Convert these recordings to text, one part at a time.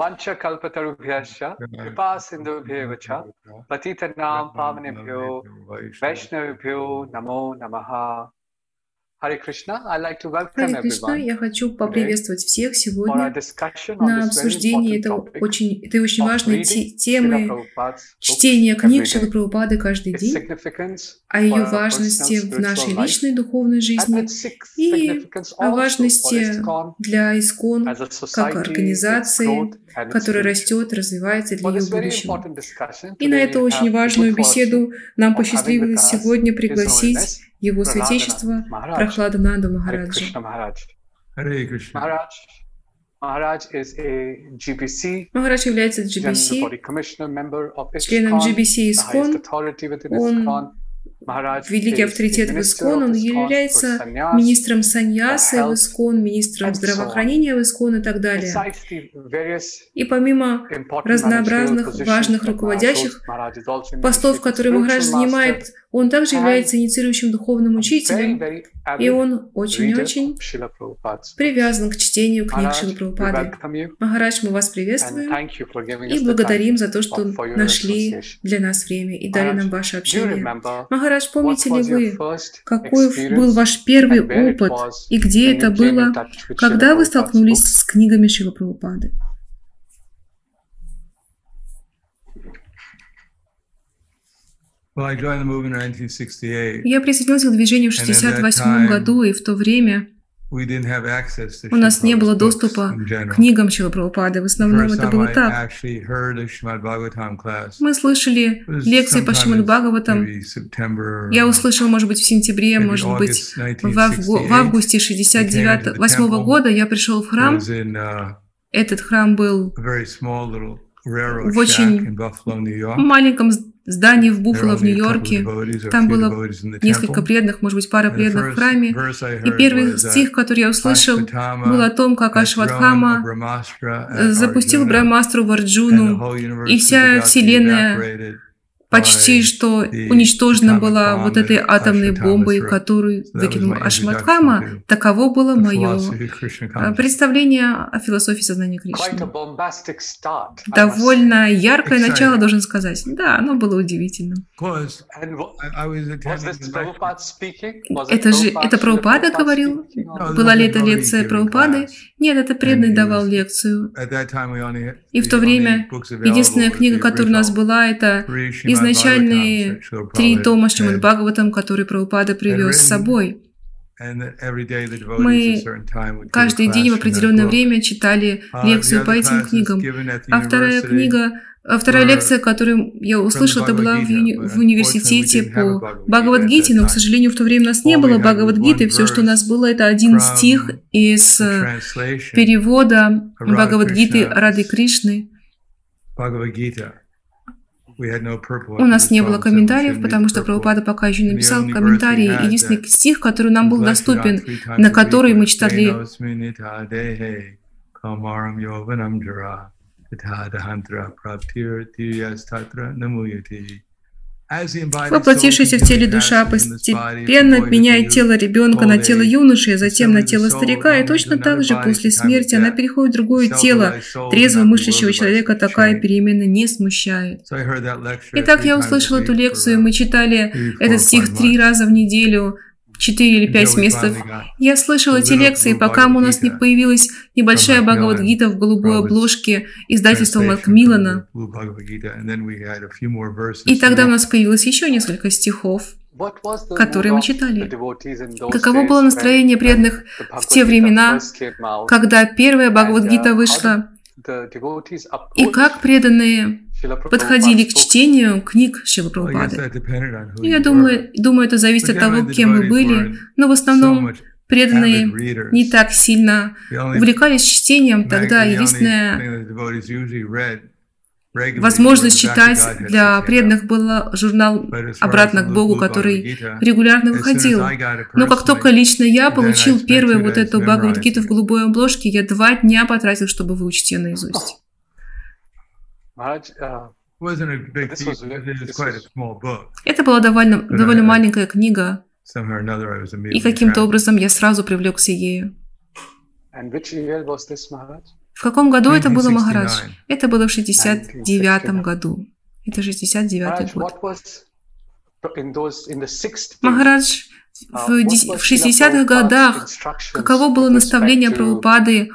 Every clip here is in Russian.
वंशकल्पतरुभ्यश्च कृपासिन्धुभ्येव च पतितनां पावनेभ्यो वैष्णवेभ्यो नमो नमः Hare Krishna, I'd like to welcome я хочу поприветствовать всех сегодня на обсуждении этого очень, этой очень важной темы чтения книг Шилы. Прабхупады каждый день, о ее важности в нашей личной духовной жизни и о важности для ИСКОН как организации, которая растет, развивается для ее будущего. И на эту очень важную беседу нам посчастливилось сегодня пригласить его Prahlada святейшество Hare Махараджа. Махарадж является GBC, Body Commissioner, member of членом GBC ИСКОН, authority within Он великий авторитет в ИСКОН, он является министром саньясы в ИСКОН, министром здравоохранения в ИСКОН и так далее. И помимо разнообразных важных руководящих постов, которые Махарадж занимает, он также является инициирующим духовным учителем, и он очень-очень привязан к чтению книг we Прабхупады. Махарадж, мы вас приветствуем и благодарим за то, что нашли для нас время и дали нам ваше общение. remember Махарадж, помните ли вы, какой был ваш первый опыт и где это было, когда вы столкнулись с книгами Шила Прабхупады? 1968. Я присоединился к движению в And at that 68 time, году, и в то время У нас не было доступа к книгам Шила Прабхупады. В основном это было так. Мы слышали лекции по Шримад Бхагаватам. Я услышал, может быть, в сентябре, может быть, в, авгу- в 1968. августе 69 восьмого года я пришел в храм. uh, Этот храм был в очень маленьком здании в Буффало в Нью-Йорке. Там было Несколько преданных, может быть, пара преданных в храме. И первый стих, который я услышал, был о том, как Ашватхама э, запустил Arjuna, Брахмастру в Арджуну, и вся Вселенная почти что уничтожена была вот этой атомной бомбой, которую выкинул to Таково было мое э, представление о философии сознания Кришны. Довольно яркое начало, должен сказать. Да, оно было удивительным. Это же, это Прабхупада говорил? Была ли это лекция Прабхупады? Нет, это преданный давал лекцию. И в то время единственная книга, которая у нас была, это Srimad изначальные три тома. Шримад Бхагаватам, которые Прабхупада привез с собой. Мы Каждый день в определенное время читали лекцию по этим книгам. А вторая книга, а вторая лекция, которую я услышал, это была в, уни- в университете по Бхагавадгите, но, к сожалению, в то время у нас не было Бхагавадгиты. Все, что у нас было, это один стих из перевода Бхагавадгиты Рады Кришны. У нас не было комментариев, потому что. Прабхупада пока еще не написал комментарии. Единственный стих, который нам был доступен, на который мы читали kamaram Воплотившаяся в теле душа постепенно меняет тело ребенка на тело юноши, а затем на тело старика, и точно так же после смерти она переходит в другое тело. Трезво мыслящего человека такая перемена не смущает. Итак, я услышал эту лекцию, мы читали этот стих три раза в неделю, четыре или пять месяцев. Я слышал эти лекции, пока у нас не появилась небольшая Бхагавадгита в голубой обложке издательства Макмиллана. И тогда у нас появилось еще несколько стихов. Которые мы читали. Каково было настроение преданных в те времена, когда первая uh, Бхагавадгита how вышла, и как преданные подходили к чтению книг Шилы Прабхупады. who Я думаю, думаю, это зависит от того, кем вы были, но в основном преданные не так сильно увлекались чтением тогда. read возможность читать для преданных был журнал «Обратно к Богу», который регулярно выходил. Но как только лично я получил первую вот эту Бхагавадгиту в голубой обложке, я два дня потратил, чтобы выучить ее наизусть. Это была довольно, довольно маленькая книга, и каким-то образом я сразу привлекся ею. В каком году это было, Махарадж? Это было в 69 году. Это 69 год. Махарадж, в 60-х годах каково было наставление Прабхупады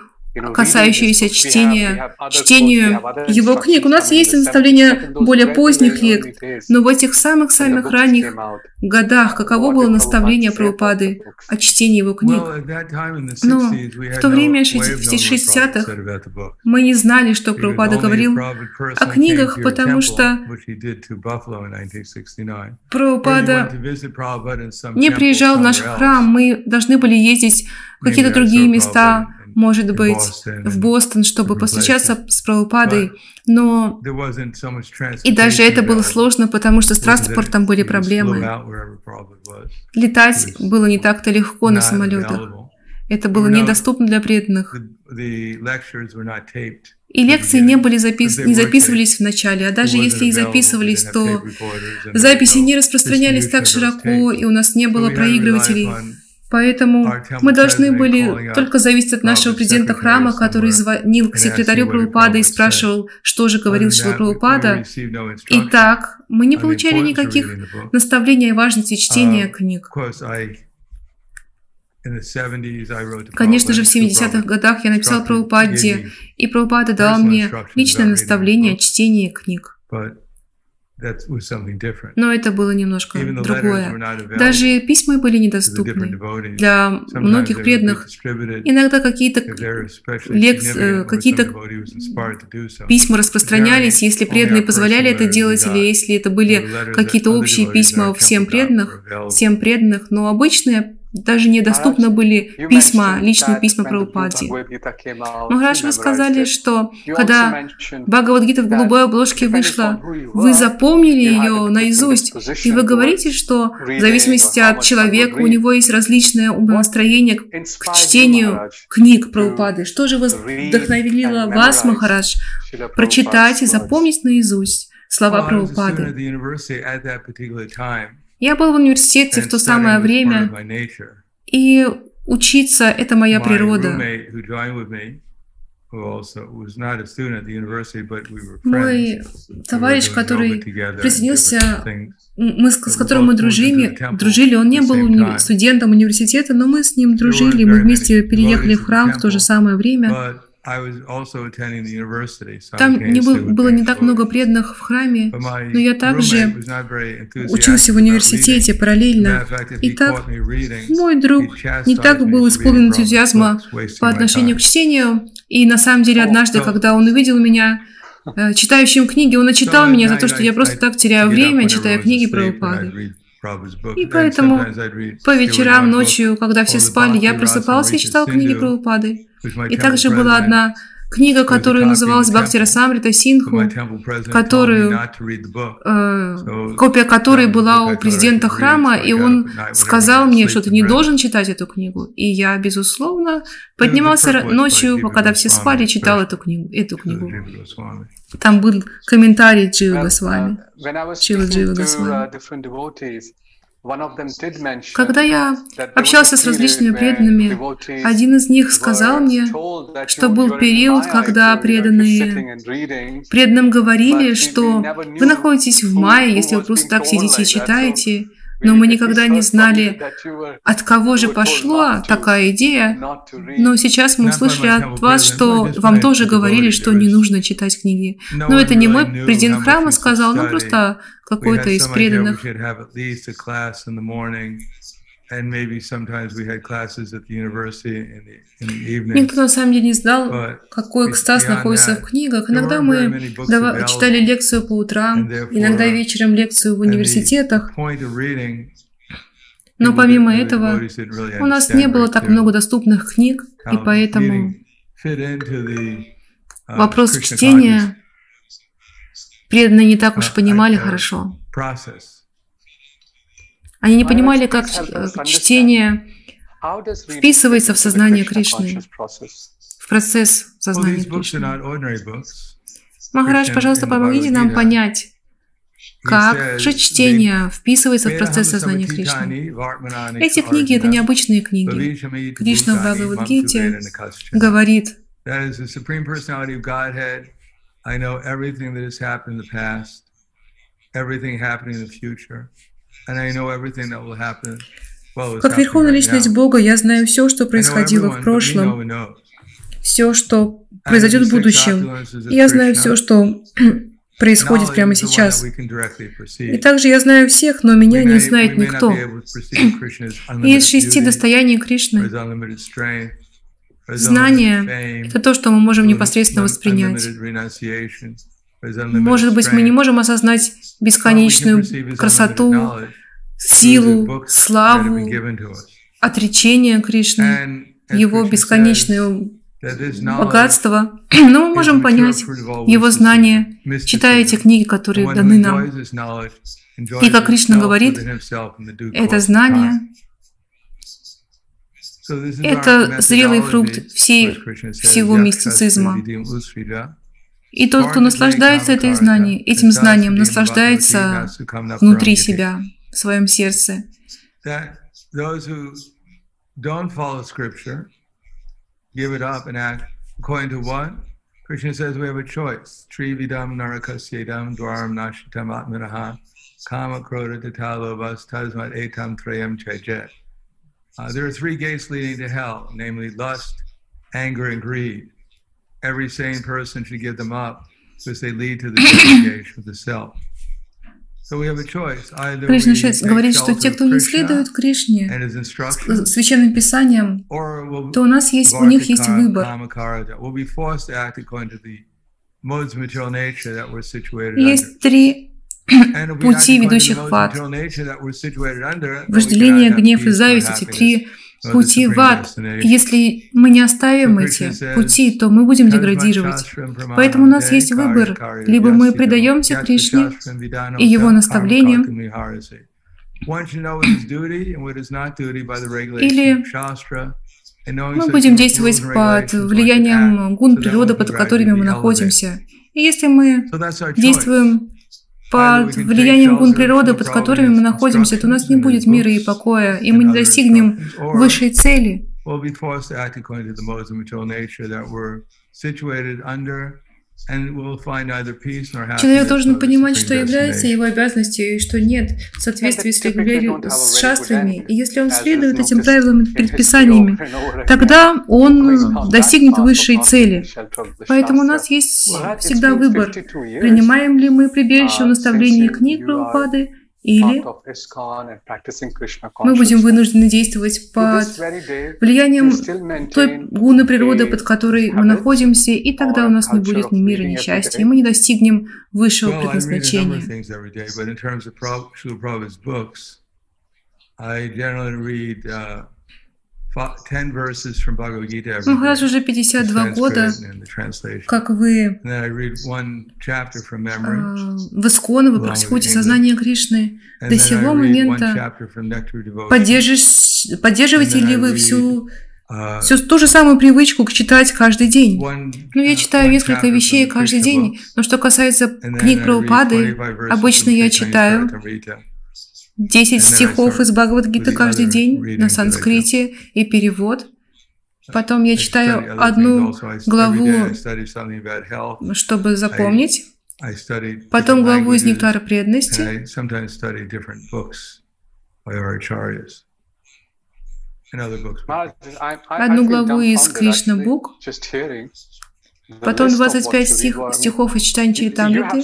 касающиеся чтения, чтению его книг. У нас есть наставления более поздних лет, но в этих самых-самых ранних годах каково было наставление Прабхупады о чтении его книг? Но в то время, в 60-х, мы не знали, что Прабхупада говорил о книгах, потому что Прабхупада не приезжал в наш храм, мы должны были ездить в какие-то другие места, может быть, в Бостон, чтобы посвящаться с Прабхупадой, но и даже это было сложно, потому что с транспортом были проблемы. Летать было не так-то легко на самолетах. Это было недоступно для преданных. И лекции не, были запис... не записывались в начале, а даже если и записывались, то записи не распространялись так широко, и у нас не было проигрывателей. Поэтому мы должны были только зависеть от нашего президента храма, который звонил к секретарю Прабхупада и спрашивал, что же говорил Шила Прабхупада. Итак, мы не получали никаких наставлений о важности чтения книг. Конечно же, в 70-х годах я написал Прабхупаде, и Прабхупада дал мне личное наставление о чтении книг. Но это было немножко другое. Даже письма были недоступны для многих преданных. Иногда какие-то лекции, какие-то письма распространялись, если преданные позволяли это делать, или если это были какие-то общие письма всем преданных, всем преданных. Но обычные даже недоступны были письма, личные письма про Прабхупаде. Махарадж, вы сказали, что когда Бхагавадгита в голубой обложке вышла, вы запомнили ее наизусть, и вы говорите, что в зависимости от человека у него есть различное умонастроение к чтению книг про Прабхупады. Что же вдохновило вас, Махарадж, прочитать и запомнить наизусть слова про Прабхупады? Я был в университете в то самое время, и учиться — это моя природа. Мой товарищ, который присоединился, мы, с, с которым мы дружили, дружили, он не был уни студентом университета, но мы с ним дружили, мы вместе переехали в храм в то же самое время. Там не был, было не так много преданных в храме, но я также учился в университете параллельно. И так мой друг не так был исполнен энтузиазма по отношению к чтению. И на самом деле однажды, когда он увидел меня, э, читающим книги, он отчитал меня за то, что я просто так теряю время, читая книги про упады. И поэтому по вечерам, ночью, когда все спали, я просыпался и читал книги про упады. И также была одна книга, которая называлась Бхактира Самрита Синху, которую, э, копия которой была у президента храма, и он сказал мне, что ты не должен читать эту книгу. И я, безусловно, поднимался ночью, когда все спали, и читал эту книгу. Эту книгу. Там был комментарий Джива Госвами. Чила Джива Госвами. Когда я общался с различными преданными, один из них сказал мне, что был период, когда преданные преданным говорили, что вы находитесь в мае, если вы просто так сидите и читаете, но мы никогда не знали, от кого же пошла такая идея. Но сейчас мы услышали от вас, что вам тоже говорили, что не нужно читать книги. Но это не мой президент храма сказал, ну просто какой-то из преданных. Никто на самом деле не знал, какой экстаз находится в книгах. Иногда мы читали лекцию по утрам, иногда вечером лекцию в университетах. Но помимо этого, у нас не было так много доступных книг, и поэтому uh, вопрос чтения преданные не так уж понимали хорошо. Они не понимали, как чтение вписывается в сознание Кришны, в процесс сознания Кришны. Махарадж, пожалуйста, помогите нам понять, как же чтение вписывается в процесс сознания Кришны. Эти книги — это необычные книги. Кришна в Бхагавадгите говорит, I know everything that has happened in the past, everything happening in the future, and I know everything that will happen как Верховная Личность Бога, я знаю все, что происходило в прошлом, все, что произойдет в будущем. Я знаю все, что происходит прямо сейчас. И также я знаю всех, но меня не знает никто. И из шести достояний Кришны знание — это то, что мы можем непосредственно воспринять. Может быть, мы не можем осознать бесконечную красоту, силу, славу, отречение Кришны, Его бесконечное богатство, но мы можем понять Его знание, читая эти книги, которые даны нам. И как Кришна говорит, это знание это зрелый фрукт всей, всего мистицизма. И тот, кто наслаждается этой знанием, этим знанием, наслаждается внутри себя в своем сердце. Krishna says we have a choice. Trividam narakasyedam dwaram nashitam atmanaha kama kroda tatalobas tasmat etam trayam chajet. Uh, there are three gates leading to hell, namely lust, anger, and greed. Every sane person should give them up because they lead to the disengagement with the self. Кришна сейчас говорит, что те, кто не следует Кришне, священным писаниям, то у нас есть, у них есть выбор. Есть три пути, ведущих в ад. Вожделение, гнев и зависть, эти три пути в ад. Если мы не оставим эти пути, то мы будем деградировать. Поэтому у нас есть выбор. Либо мы предаемся Кришне и его наставлениям, или мы будем действовать под влиянием гун природы, под которыми мы находимся. И если мы действуем под влиянием гун природы, под которыми мы находимся, то у нас не будет мира и покоя, и мы не достигнем высшей цели. Человек должен понимать, что является его обязанностью и что нет в соответствии с, с шастрами. И если он следует этим правилам и предписаниями, тогда он достигнет высшей цели. Поэтому у нас есть всегда выбор, принимаем ли мы прибежище в наставлении книг Прабхупады или мы будем вынуждены действовать под влиянием той гуны природы, под которой мы находимся, и тогда у нас не будет ни мира, ни счастья, и мы не достигнем высшего предназначения. Ну, раз уже 52 года, как вы а, в Исконе, вы практикуете сознание Кришны. До сего момента поддерживаете ли вы всю uh, всю ту же самую привычку читать каждый день. Ну, я uh, читаю несколько вещей каждый день, но что касается книг про упады, обычно я читаю 10 стихов из Бхагавадгиты каждый день на санскрите и перевод. Потом я читаю одну главу, чтобы запомнить. Потом главу из Нектара преданности. Одну главу из Кришна Бук. Потом 25 стих, стихов из читания Чаритамриты.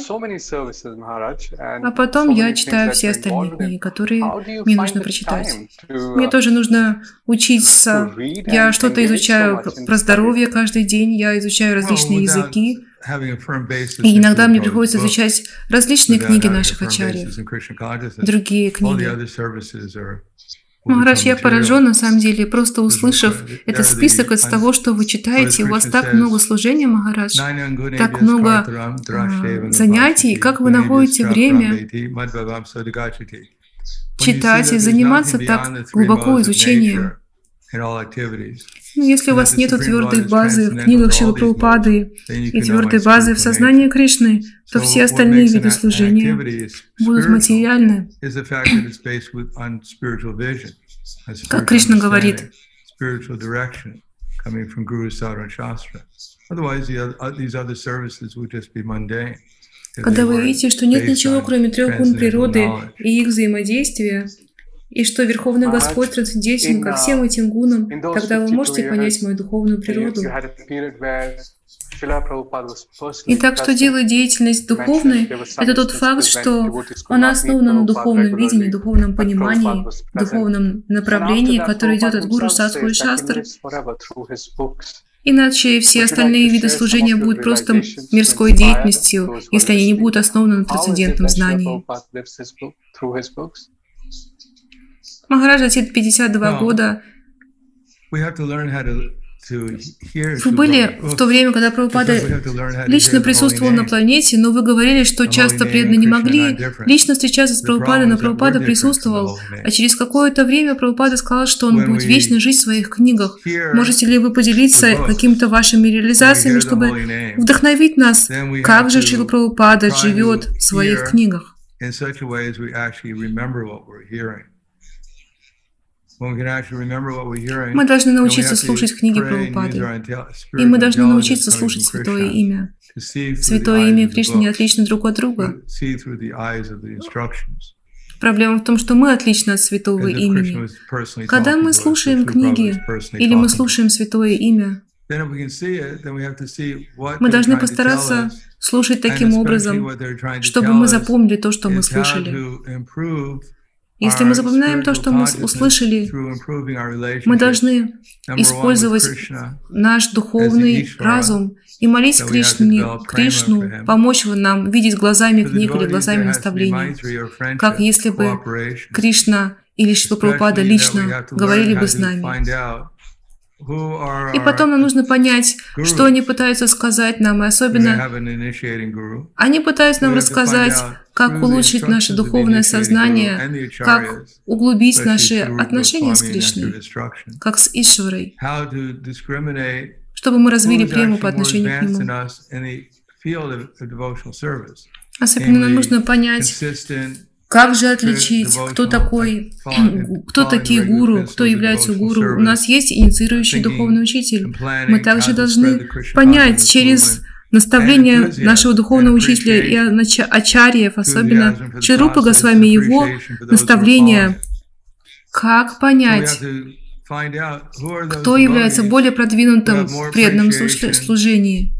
А потом я читаю все остальные книги, которые мне нужно прочитать. Мне тоже нужно учиться. Я что-то изучаю про здоровье каждый день, я изучаю различные языки. И иногда мне приходится изучать различные книги наших ачарьев, другие книги. Махарадж, я поражен на самом деле, просто услышав этот список из того, что вы читаете, у вас так много служения, Махарадж, так много э, занятий, как вы находите время читать и заниматься так глубоко изучением. Если у вас нет твердой базы в книгах Шилы Прабхупады и твердой базы в сознании Кришны, то все остальные виды служения будут материальны. Как Кришна говорит, когда вы видите, что нет ничего, кроме трех гун природы и их взаимодействия, и что Верховный Господь трансцендентен ко всем этим гунам, тогда вы можете понять мою духовную природу. Итак, что делает деятельность духовной, это тот факт, что она основана на духовном видении, духовном понимании, духовном направлении, которое идет от Гуру Садху и Шастр. Иначе все остальные виды служения будут просто мирской деятельностью, если они не будут основаны на трансцендентном знании. Махараджа Тит 52 года. Вы были в то время, когда Прабхупада лично присутствовал на планете, но вы говорили, что часто преданные не могли лично встречаться с Прабхупадой, но Прабхупада присутствовал. А через какое-то время Прабхупада сказал, что он будет вечно жить в своих книгах. Можете ли вы поделиться какими-то вашими реализациями, чтобы вдохновить нас, как же Шила Прабхупада живет в своих книгах? Мы должны научиться слушать книги Прабхупады. И мы должны научиться слушать Святое Имя. Святое Имя Кришны не отлично друг от друга. Проблема в том, что мы отличны от святого имени. Когда мы слушаем книги или мы слушаем святое имя, мы должны постараться слушать таким образом, чтобы мы запомнили то, что мы слышали. Если мы запоминаем то, что мы услышали, мы должны использовать наш духовный разум и молить Кришне, Кришну, помочь нам видеть глазами книг или глазами наставлений, как если бы Кришна или Шила Прабхупада лично говорили бы с нами. И потом нам нужно понять, что они пытаются сказать нам, и особенно они пытаются нам рассказать, как улучшить наше духовное сознание, как углубить наши отношения с Кришной, как с Ишварой, чтобы мы развили прему по отношению к Нему. Особенно нам нужно понять, как же отличить, кто такой, кто такие гуру, кто является гуру? У нас есть инициирующий духовный учитель. Мы также должны понять через наставление нашего духовного учителя и ачарьев, особенно Чарупа Госвами, его наставление, как понять, кто является более продвинутым в преданном служении,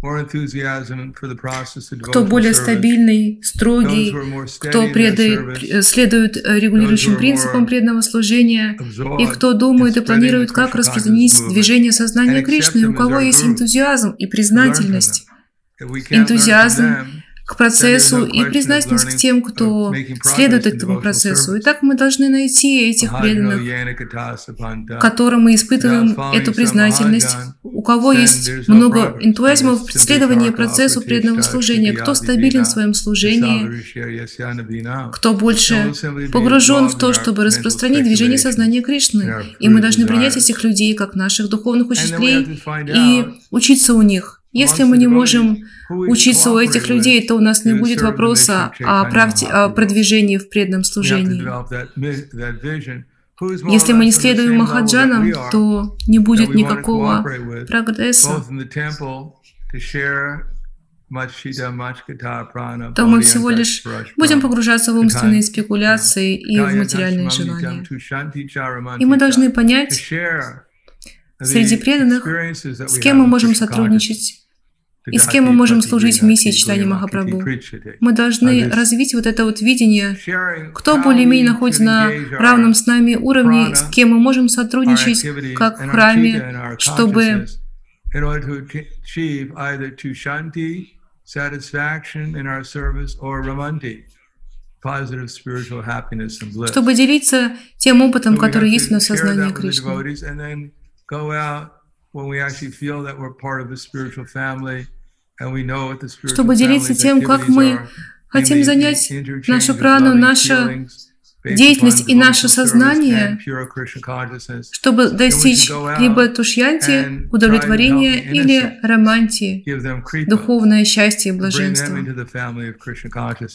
кто более стабильный, строгий, кто предает, следует э, регулирующим принципам преданного служения, и кто думает и планирует, как распространить движение сознания Кришны, у кого есть энтузиазм и признательность. Энтузиазм к процессу и признательность к тем, кто следует этому процессу. Итак, мы должны найти этих преданных, которым мы испытываем эту признательность, у кого есть много энтузиазма в следовании процессу преданного служения, кто стабилен в своем служении, кто больше погружен в то, чтобы распространить движение сознания Кришны. И мы должны принять этих людей как наших духовных учителей и учиться у них. Если мы не можем учиться у этих людей, то у нас не будет вопроса о, практи- о продвижении в преданном служении. Если мы не следуем Махаджанам, то не будет никакого прогресса то мы всего лишь будем погружаться в умственные спекуляции и в материальные желания. И мы должны понять среди преданных, с кем мы можем сотрудничать, и с кем мы можем служить в миссии читания Махапрабху. Мы должны развить вот это вот видение, кто более-менее находится на равном с нами уровне, с кем мы можем сотрудничать, как в храме, чтобы чтобы делиться тем опытом, который есть в нас сознании Кришны. Чтобы делиться тем, как мы хотим занять нашу прану, наше деятельность и наше сознание, чтобы достичь либо тушьянти, удовлетворения, или романтии, духовное счастье и блаженство.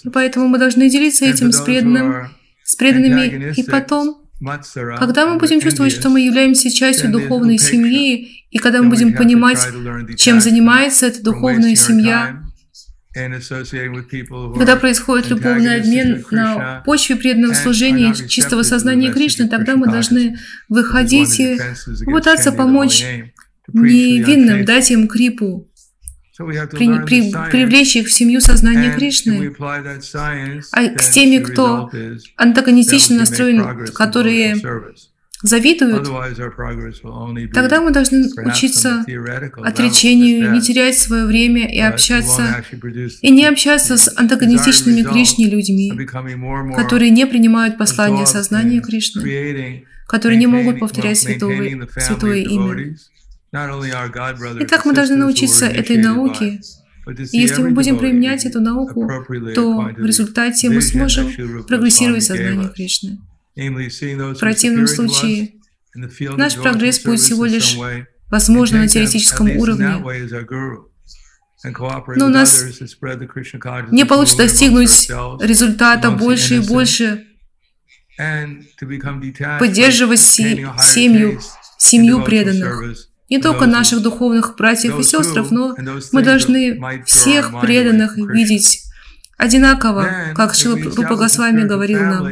И поэтому мы должны делиться этим с, преданным, с преданными, и потом, когда мы будем чувствовать, что мы являемся частью духовной семьи, и когда мы будем понимать, чем занимается эта духовная семья, когда происходит любовный обмен на почве преданного служения чистого сознания Кришны, тогда мы должны выходить и попытаться помочь невинным, дать им крипу, при, при, привлечь их в семью сознания Кришны. А с теми, кто антагонистично настроен, которые завидуют, тогда мы должны учиться отречению, не терять свое время и общаться, и не общаться с антагонистичными Кришне людьми, которые не принимают послание сознания Кришны, которые не могут повторять святое, святое имя. Итак, мы должны научиться этой науке, и если мы будем применять эту науку, то в результате мы сможем прогрессировать сознание Кришны. В противном случае наш прогресс будет всего лишь возможно на теоретическом уровне. Но у нас не получится достигнуть результата больше и больше, поддерживать семью, семью преданных. Не только наших духовных братьев и сестр, но мы должны всех преданных видеть одинаково, как Шила Рупа Госвами говорил нам.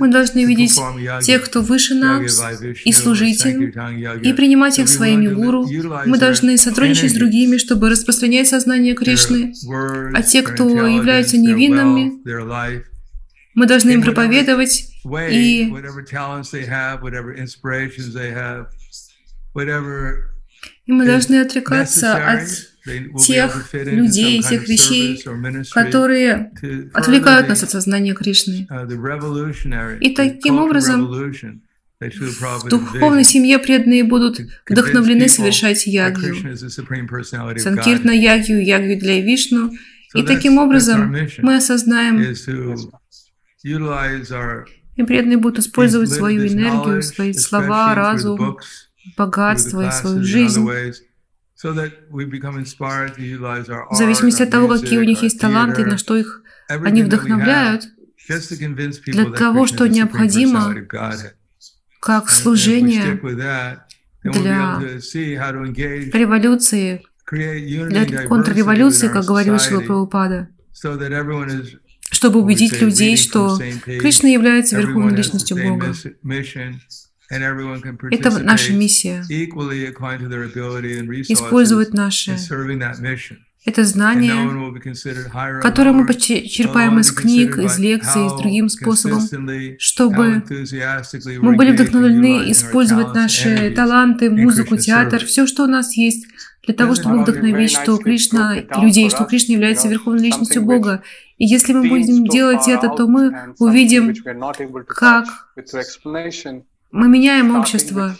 Мы должны видеть тех, кто выше нас, и служить им, и принимать их своими гуру. Мы должны сотрудничать с другими, чтобы распространять сознание Кришны. А те, кто являются невинными, мы должны им проповедовать и и мы должны отрекаться от тех людей, тех вещей, которые отвлекают нас от сознания Кришны. Uh, И таким образом в духовной семье преданные будут вдохновлены совершать ягью. Санкиртна ягью, ягью для Вишну. И таким образом мы осознаем, и преданные будут использовать свою энергию, свои слова, разум, богатство и свою жизнь. в зависимости от того, какие у них есть таланты, на что их они вдохновляют, для того, что необходимо как служение для революции, для контрреволюции, как говорил Шила Прабхупада, чтобы убедить людей, что Кришна является верховной личностью Бога. Это наша миссия. Использовать наши это знание, которое мы черпаем из книг, из лекций, с другим способом, чтобы мы были вдохновлены использовать наши таланты, музыку, театр, все, что у нас есть, для того, чтобы вдохновить, что Кришна, людей, что Кришна является верховной личностью Бога. И если мы будем делать это, то мы увидим, как мы меняем общество.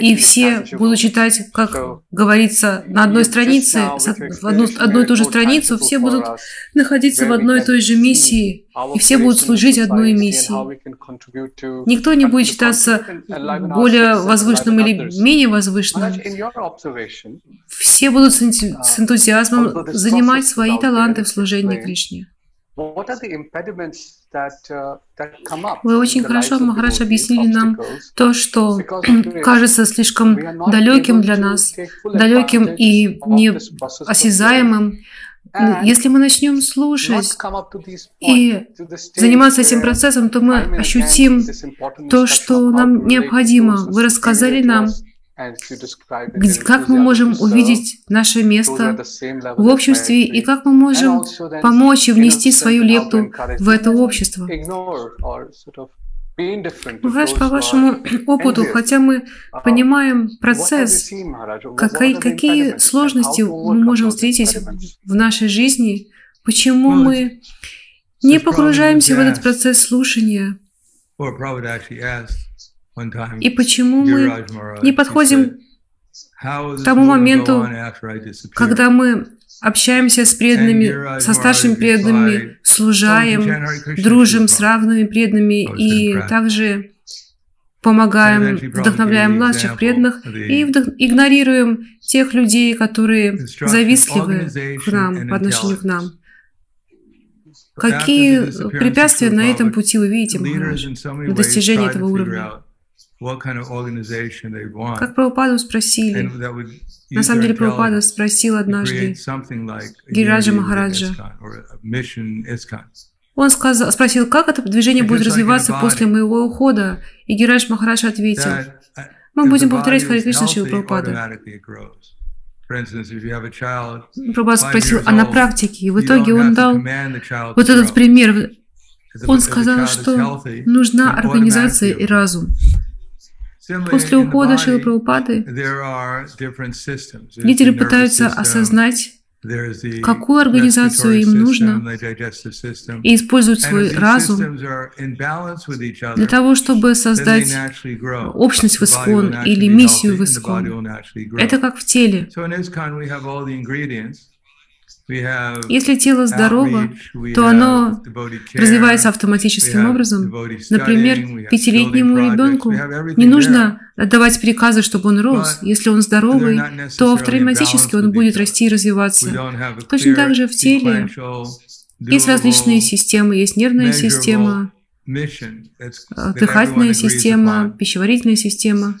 И все будут читать, как говорится, на одной странице, в одну, одну и ту же страницу, все будут находиться в одной и той же миссии, и все будут служить одной миссии. Никто не будет считаться более возвышенным или менее возвышенным. Все будут с энтузиазмом занимать свои таланты в служении Кришне. Uh, Вы очень хорошо, Махарадж, объяснили нам то, что кажется слишком далеким для нас, далеким и неосязаемым. Если мы начнем слушать и заниматься этим процессом, то мы ощутим то, что нам необходимо. Вы рассказали нам как мы можем увидеть наше место в обществе и как мы можем помочь и внести свою лепту в это общество. Махарадж, по вашему опыту, хотя мы понимаем процесс, какие, какие сложности мы можем встретить в нашей жизни, почему мы не погружаемся в этот процесс слушания, и почему мы не подходим к тому моменту, когда мы общаемся с преданными, со старшими преданными, служаем, дружим с равными преданными и также помогаем, вдохновляем младших преданных и вдох... игнорируем тех людей, которые завистливы к нам, по отношению к нам. Какие препятствия на этом пути вы видите, Махарадж, на достижение этого уровня? Как Прабхупаду спросили, на самом деле Прабхупада спросил однажды Гираджа Махараджа, он сказал, спросил, как это движение будет развиваться после моего ухода, и Гирадж Махарадж ответил, uh, мы будем повторять Хари Кришна Шива Прабхупада. Прабхупада спросил, а на практике, и в итоге он дал вот этот пример. Он сказал, что нужна организация и разум. После ухода Шилы Прабхупады лидеры пытаются осознать, какую организацию им нужно, и используют свой разум для того, чтобы создать общность в Искон или миссию в Искон. Это как в теле. Если тело здорово, то оно развивается автоматическим образом. Например, пятилетнему ребенку не нужно отдавать приказы, чтобы он рос. Если он здоровый, то автоматически он будет расти и развиваться. Точно так же в теле есть различные системы, есть нервная система, дыхательная система, пищеварительная система.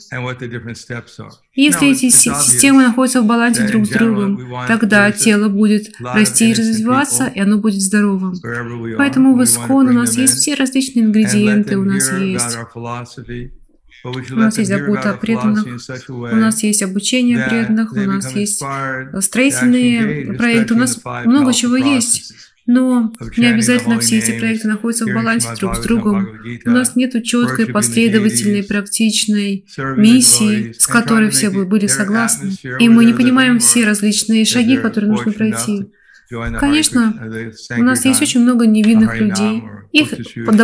Если эти системы находятся в балансе друг с другом, тогда тело будет расти и развиваться, и оно будет здоровым. Поэтому в Искон у нас есть все различные ингредиенты, у нас есть. у нас есть забота о преданных, у нас есть обучение преданных, у нас есть строительные проекты, у нас много чего есть. Но не обязательно все эти проекты находятся в балансе друг с другом. У нас нет четкой, последовательной, практичной миссии, с которой все бы были согласны. И мы не понимаем все различные шаги, которые нужно пройти. Конечно, у нас есть очень много невинных людей. Их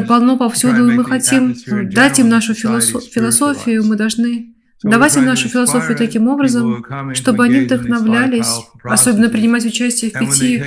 полно повсюду, и мы хотим дать им нашу философию, мы должны Давайте нашу философию таким образом, чтобы они вдохновлялись, особенно принимать участие в пяти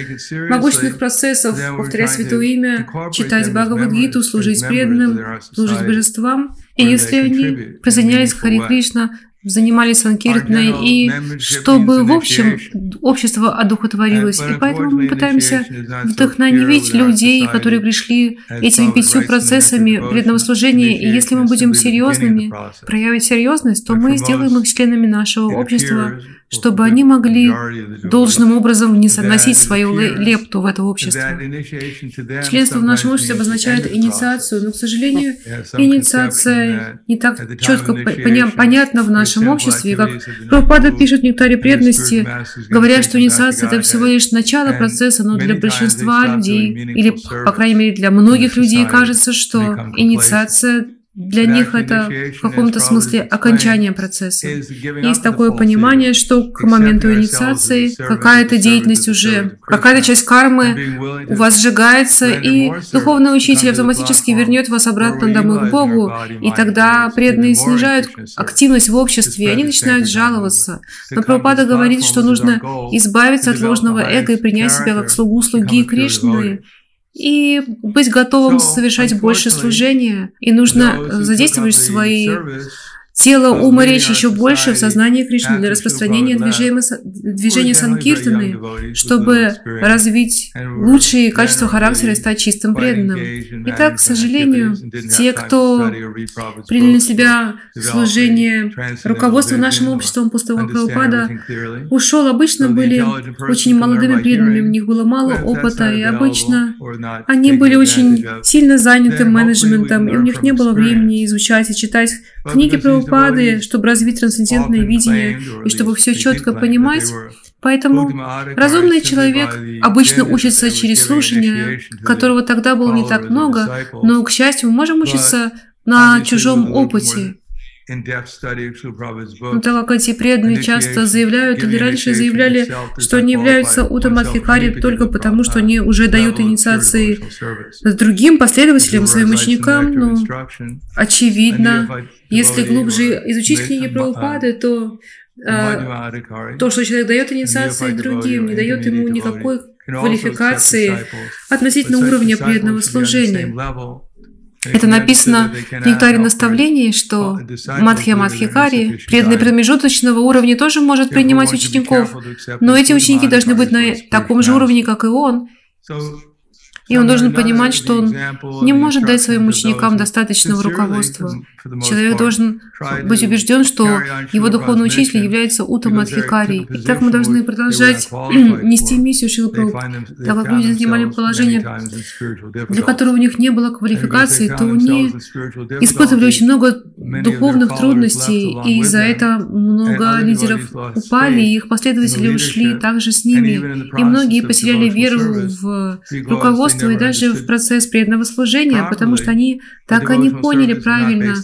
могущественных процессах, повторять Святое Имя, читать Бхагавадгиту, служить преданным, служить божествам. И если они присоединялись к Хари Кришна, занимались санкиртной, и чтобы, в общем, общество одухотворилось. И поэтому мы пытаемся вдохновить людей, которые пришли этими пятью процессами преданного служения. И если мы будем серьезными, проявить серьезность, то мы сделаем их членами нашего общества, чтобы они могли должным образом вносить свою лепту в это общество. Членство в нашем обществе обозначает инициацию, но, к сожалению, инициация не так четко поня понятна в нашем обществе, как Прабхупада пишет в «Нектаре преданности», говоря, что инициация – это всего лишь начало процесса, но для большинства людей, или, по крайней мере, для многих людей кажется, что инициация для них это в каком-то смысле окончание процесса. Есть такое понимание, что к моменту инициации какая-то деятельность уже, какая-то часть кармы у вас сжигается, и духовный учитель автоматически вернет вас обратно домой к Богу, и тогда преданные снижают активность в обществе, и они начинают жаловаться. Но Прабхупада говорит, что нужно избавиться от ложного эго и принять себя как слугу слуги Кришны, и быть готовым совершать больше служения. И нужно задействовать свои тело, ум и речь еще больше в сознании Кришны для распространения движения, движения Санкиртаны, чтобы развить лучшие качества характера и стать чистым преданным. Итак, к сожалению, те, кто приняли на себя служение руководства нашим обществом после Прабхупада, ушел, обычно были очень молодыми преданными, у них было мало опыта, и обычно они были очень сильно заняты менеджментом, и у них не было времени изучать и читать книги Прабхупады, чтобы развить трансцендентное видение и чтобы все четко понимать. Поэтому разумный человек обычно учится через слушание, которого тогда было не так много, но, к счастью, мы можем учиться на чужом опыте. Но так как эти преданные часто заявляют или раньше заявляли, что они являются Утамадхикари только потому, что они уже дают инициации другим последователям, своим ученикам, но очевидно, если глубже изучить книги Прабхупады, то а, то, что человек дает инициации другим, не дает ему никакой квалификации относительно уровня преданного служения. Это написано в Нектаре наставлений, что Мадхья Мадхикари, преданный промежуточного уровня, тоже может принимать учеников, но эти ученики должны быть на таком же уровне, как и он. И он должен понимать, что он не может дать своим ученикам достаточного руководства. Человек должен быть убежден, что его духовный учитель является Утам Адхикари. И так мы должны продолжать нести миссию Шилы Так как люди занимали положение, для которого у них не было квалификации, то они испытывали очень много духовных трудностей, и из-за этого много лидеров упали, и их последователи ушли также с ними. И многие потеряли веру в руководство и даже в процесс преданного служения, потому что они так и не поняли правильно,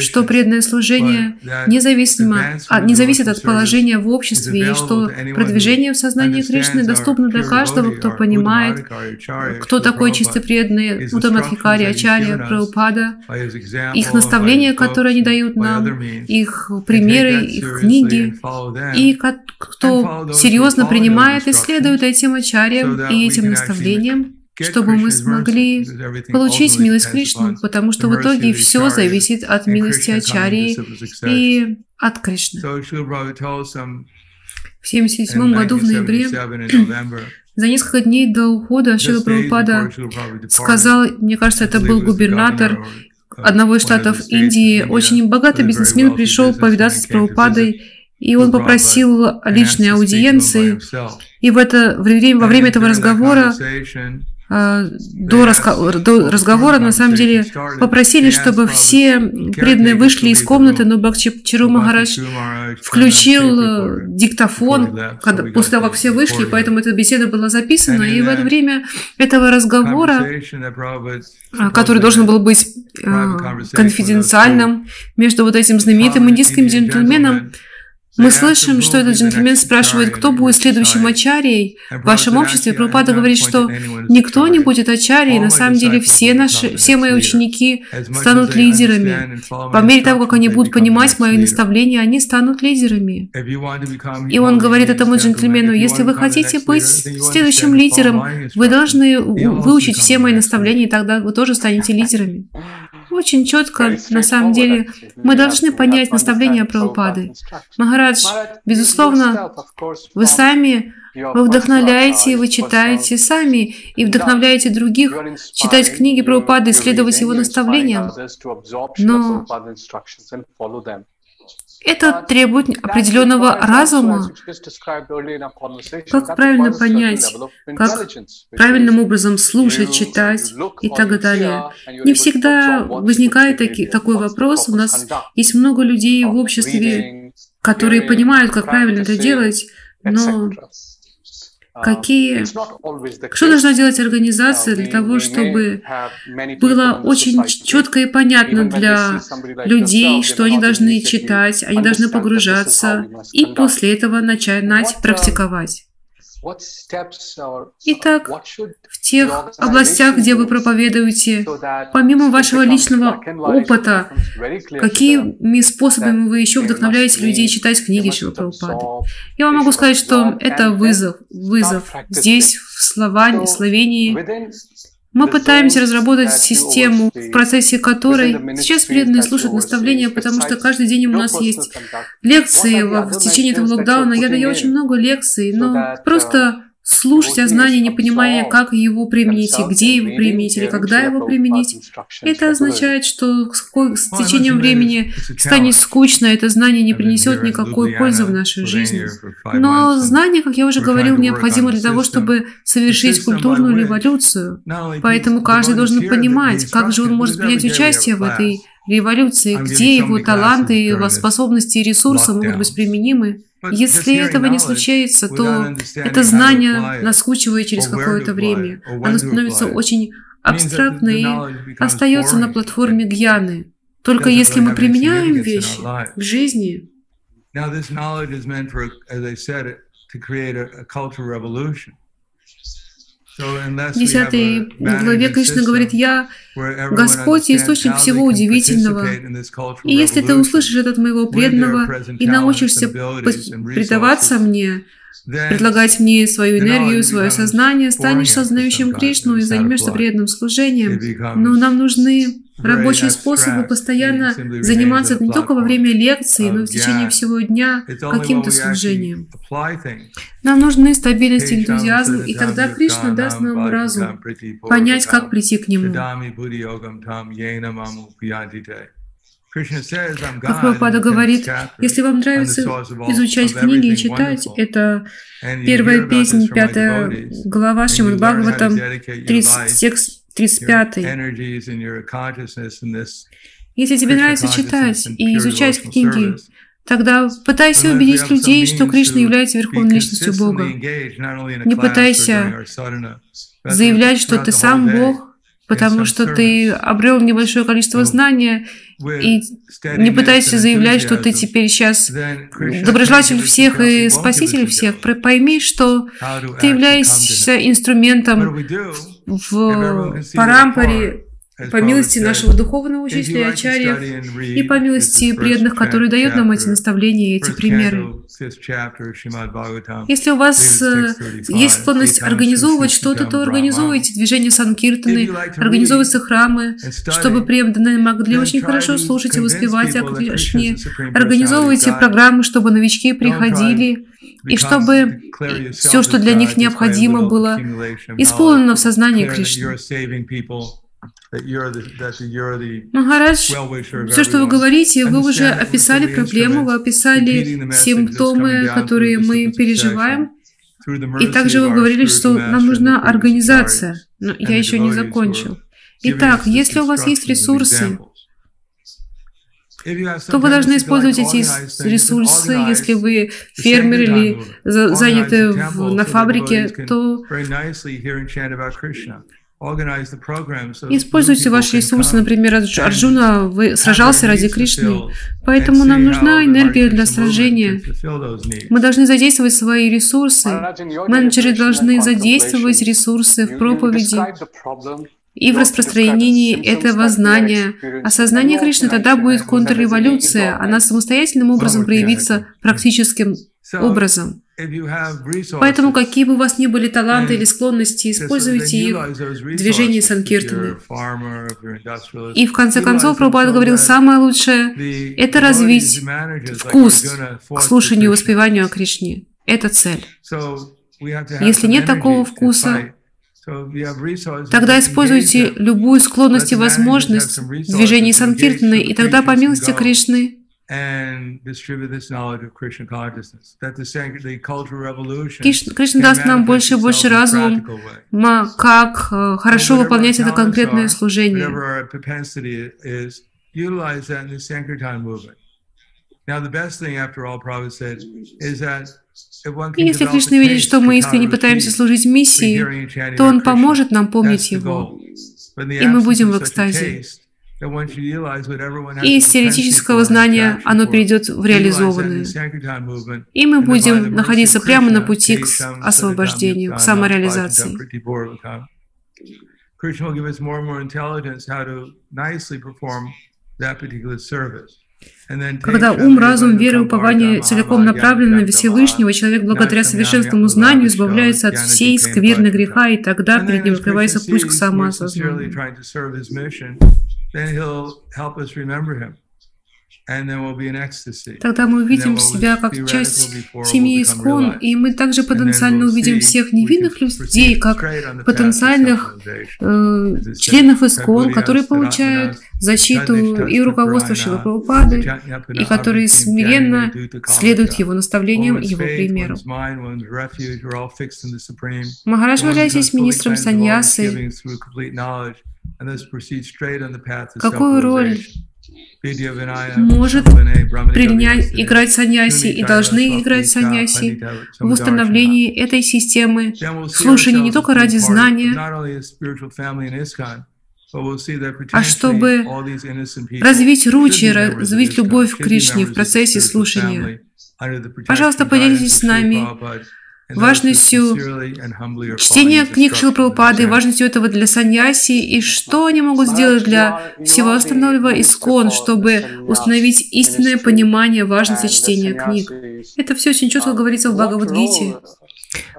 что преданное служение независимо, а, не зависит от положения в обществе, и что продвижение в сознании Кришны доступно для каждого, кто понимает, кто такой чисто преданный Утамадхикари, Ачарья, Прабхупада, их наставления, которые они дают нам, их примеры, их книги, и кто серьезно принимает и следует этим ачарьям и этим наставлениям, чтобы мы смогли получить милость Кришны, потому что в итоге все зависит от милости Ачарьи и от Кришны. В 1977 году в ноябре, за несколько дней до ухода Шила Прабхупада сказал, мне кажется, это был губернатор одного из штатов Индии, очень богатый бизнесмен пришел повидаться с Прабхупадой, и он попросил личной аудиенции. И в это, во время этого разговора до, раска- до разговора, на самом деле, попросили, чтобы все преданные вышли из комнаты, но Бхакчару Махарадж включил э, диктофон когда, после того, как все вышли, поэтому эта беседа была записана, и в это время этого разговора, а, который должен был быть э, конфиденциальным между вот этим знаменитым индийским джентльменом, мы слышим, что этот джентльмен спрашивает, кто будет следующим ачарией в вашем обществе. Пропада говорит, что никто не будет ачарией. На самом деле все, наши, все мои ученики станут лидерами. По мере того, как они будут понимать мои наставления, они станут лидерами. И он говорит этому джентльмену, если вы хотите быть следующим лидером, вы должны выучить все мои наставления, и тогда вы тоже станете лидерами. Очень четко, на самом деле, мы должны понять наставления Прабхупады. Махарадж, безусловно, вы сами вы вдохновляете, вы читаете сами и вдохновляете других читать книги Прабхупады и следовать его наставлениям. Но это требует определенного разума. Как правильно понять, как правильным образом слушать, читать и так далее. Не всегда возникает таки, такой вопрос. У нас есть много людей в обществе, которые понимают, как правильно это делать, но какие, что должна делать организация для того, чтобы было очень четко и понятно для людей, что они должны читать, они должны погружаться и после этого начать практиковать. Итак, в тех областях, где вы проповедуете, помимо вашего личного опыта, какими способами вы еще вдохновляете людей читать книги Шива Прабхупады? Я вам могу сказать, что это вызов, вызов здесь, в Словении, мы пытаемся разработать систему, в процессе которой сейчас преданные слушают наставления, потому что каждый день у нас есть лекции в течение этого локдауна. Я даю очень много лекций, но просто слушать о знании, не понимая, как его применить, и где его применить, или когда его применить. Это означает, что с течением времени станет скучно, это знание не принесет никакой пользы в нашу жизнь. Но знание, как я уже говорил, необходимо для того, чтобы совершить культурную революцию. Поэтому каждый должен понимать, как же он может принять участие в этой революции, где его таланты, его способности и ресурсы могут быть применимы. Если этого не случается, то это знание наскучивает через какое-то время. Оно становится очень абстрактно и остается на платформе гьяны. Только если мы применяем вещи в жизни, Now, this knowledge is meant for, as I said, to create a, a cultural revolution. 10 главе Кришна говорит, «Я Господь источник всего удивительного. И если ты услышишь этот моего преданного и научишься предаваться мне, предлагать мне свою энергию, свое сознание, станешь сознающим Кришну и займешься преданным служением. Но нам нужны рабочие способы постоянно заниматься не только во время лекции, но и в течение всего дня каким-то служением. Нам нужны стабильность и энтузиазм, и тогда Кришна даст нам разум понять, как прийти к Нему. Как Прабхупада говорит, если вам нравится изучать книги и читать, это первая песня, пятая глава Шримад Бхагаватам, 30, текст 35. Если тебе нравится читать и изучать книги, Тогда пытайся убедить людей, что Кришна является верховной личностью Бога. Не пытайся заявлять, что ты сам Бог, потому что ты обрел небольшое количество знания, и не пытайся заявлять, что ты теперь сейчас доброжелатель всех и спаситель всех. Пойми, что ты являешься инструментом в парампаре по милости нашего духовного учителя Ачарьев и по милости преданных, которые дают нам эти наставления и эти примеры. Если у вас э, есть склонность организовывать что-то, то организовывайте движение Санкиртаны, организовывайте храмы, чтобы преданные могли очень хорошо слушать и воспевать о Кришне, организовывайте программы, чтобы новички приходили, и чтобы все, что для них необходимо было, исполнено в сознании Кришны. Махарадж, все, что вы говорите, вы уже описали проблему, вы описали симптомы, которые мы переживаем, и также вы говорили, что нам нужна организация. Но я еще не закончил. Итак, если у вас есть ресурсы, то вы должны использовать эти ресурсы. Если вы фермер или заняты на фабрике, то Используйте ваши ресурсы, например, Арджуна вы сражался ради Кришны, поэтому нам нужна энергия для сражения. Мы должны задействовать свои ресурсы. Менеджеры должны задействовать ресурсы в проповеди и в распространении этого знания. Осознание Кришны тогда будет контрреволюция, она самостоятельным образом проявится практическим образом. Поэтому, какие бы у вас ни были таланты или склонности, используйте их в движении Санкиртаны. И в конце концов, Прабхупада говорил, самое лучшее – это развить вкус к слушанию и воспеванию о Кришне. Это цель. Если нет такого вкуса, Тогда используйте любую склонность и возможность в движении Санкиртаны, и тогда, по милости Кришны, Кришна даст нам больше и больше разума, как э, хорошо выполнять это конкретное служение. И если Кришна видит, что мы искренне пытаемся служить миссии, то Он поможет нам помнить Его, и мы будем в экстазе. И из теоретического знания оно перейдет в реализованное. И мы будем находиться прямо на пути к освобождению, к самореализации. Когда ум, разум, вера и упование целиком направлены на Всевышнего, человек благодаря совершенственному знанию избавляется от всей скверны греха, и тогда перед ним открывается путь к самоосознанию then he'll help us remember him. Тогда мы увидим себя как часть семьи Искон, и мы также потенциально увидим всех невинных людей, как потенциальных э, членов Искон, которые получают защиту и руководство Шила Прабхупады, и которые смиренно следуют его наставлениям и его примеру. Махарадж является министром саньясы, Какую роль может принять, играть саньяси и должны играть саньяси в установлении этой системы слушания не только ради знания, а чтобы развить ручи, развить любовь к Кришне в процессе слушания. Пожалуйста, поделитесь с нами важностью чтения книг Шилпрабхупады, важностью этого для саньяси, и что они могут сделать для всего остального искон, чтобы установить истинное понимание важности чтения книг. Это все очень четко говорится в Бхагавадгите.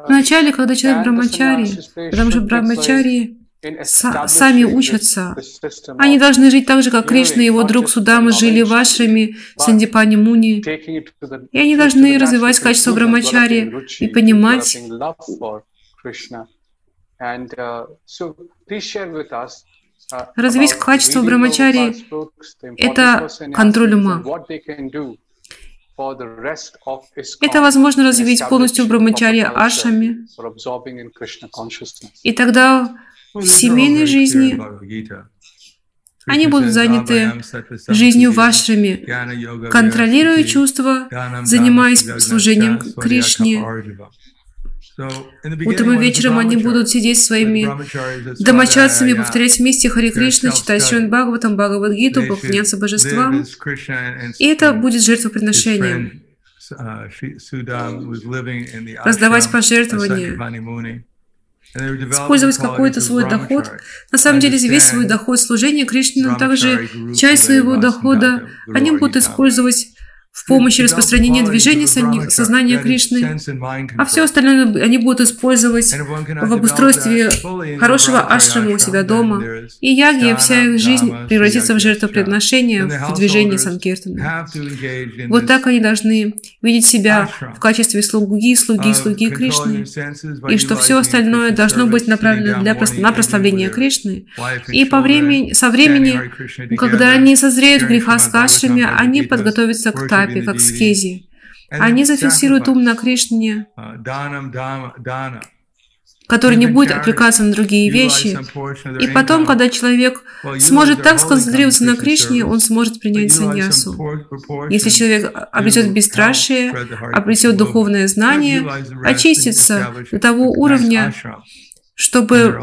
Вначале, когда человек брамачари, потому что брамачари сами учатся. Они должны жить так же, как Кришна и его друг Судама жили в ашраме Сандипани Муни. И они должны развивать качество брамачари и понимать Развить качество брамачари – это контроль ума. Это возможно развить полностью в ашами. И тогда в семейной жизни они будут заняты жизнью вашими, контролируя чувства, занимаясь служением Кришне. Утром и вечером они будут сидеть своими домочадцами, повторять вместе Хари Кришна, читать Шрин Бхагаватам, Бхагавадгиту, поклоняться божествам. И это будет жертвоприношением. Раздавать пожертвования использовать какой-то свой доход. На самом деле, весь свой доход служения Кришне, но также часть своего дохода они будут использовать в помощь распространения движения сознания Кришны, а все остальное они будут использовать в обустройстве хорошего ашрама у себя дома. И яги, вся их жизнь превратится в жертвоприношение, в движение Санкиртана. Вот так они должны видеть себя в качестве слуги, слуги, слуги Кришны, и что все остальное должно быть направлено для, на прославление Кришны. И по времени, со времени, когда они созреют в греха с кашами, они подготовятся к тапе, этапе, как скези. Они зафиксируют ум на Кришне, который не будет отвлекаться на другие вещи. И потом, когда человек сможет так сконцентрироваться на Кришне, он сможет принять саньясу. Если человек обретет бесстрашие, обретет духовное знание, очистится до того уровня, чтобы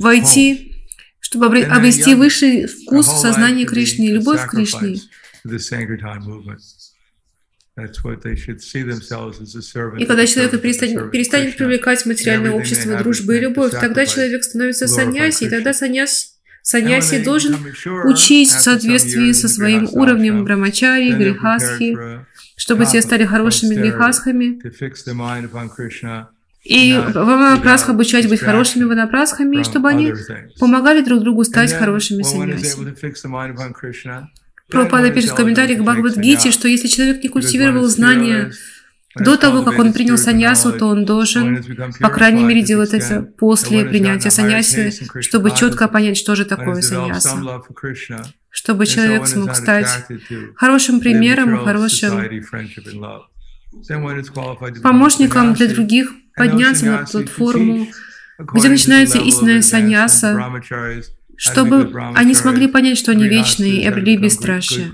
войти, чтобы обрести высший вкус в сознании Кришны любовь к Кришне. И когда человек перестанет, перестанет привлекать материальное общество, дружбу и любовь, тогда человек становится саньяси, и тогда саньяс, саньяси должен учить в соответствии со своим уровнем брамачари, грехасхи, чтобы те стали хорошими грехасхами, и ванапрасх обучать быть хорошими ванапрасхами, чтобы они помогали друг другу стать хорошими саньяси. Пропада пишет в комментариях к Бхагавадгите, что если человек не культивировал знания до того, как он принял саньясу, то он должен, по крайней мере, делать это после принятия саньяси, чтобы четко понять, что же такое саньяса. Чтобы человек смог стать хорошим примером, хорошим помощником для других, подняться на платформу, где начинается истинная саньяса, чтобы они смогли понять, что они вечные и обрели бесстрашие.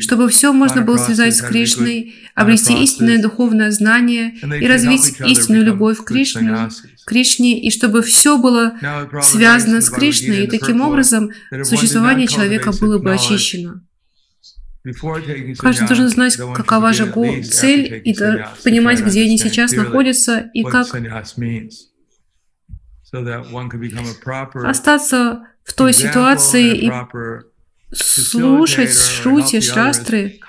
Чтобы все можно было связать с Кришной, обрести истинное духовное знание и развить истинную любовь к Кришне, Кришне, и чтобы все было связано с Кришной, и таким образом существование человека было бы очищено. Каждый должен знать, какова же цель, и понимать, где они сейчас находятся, и как остаться в той ситуации и слушать шрути, шастры,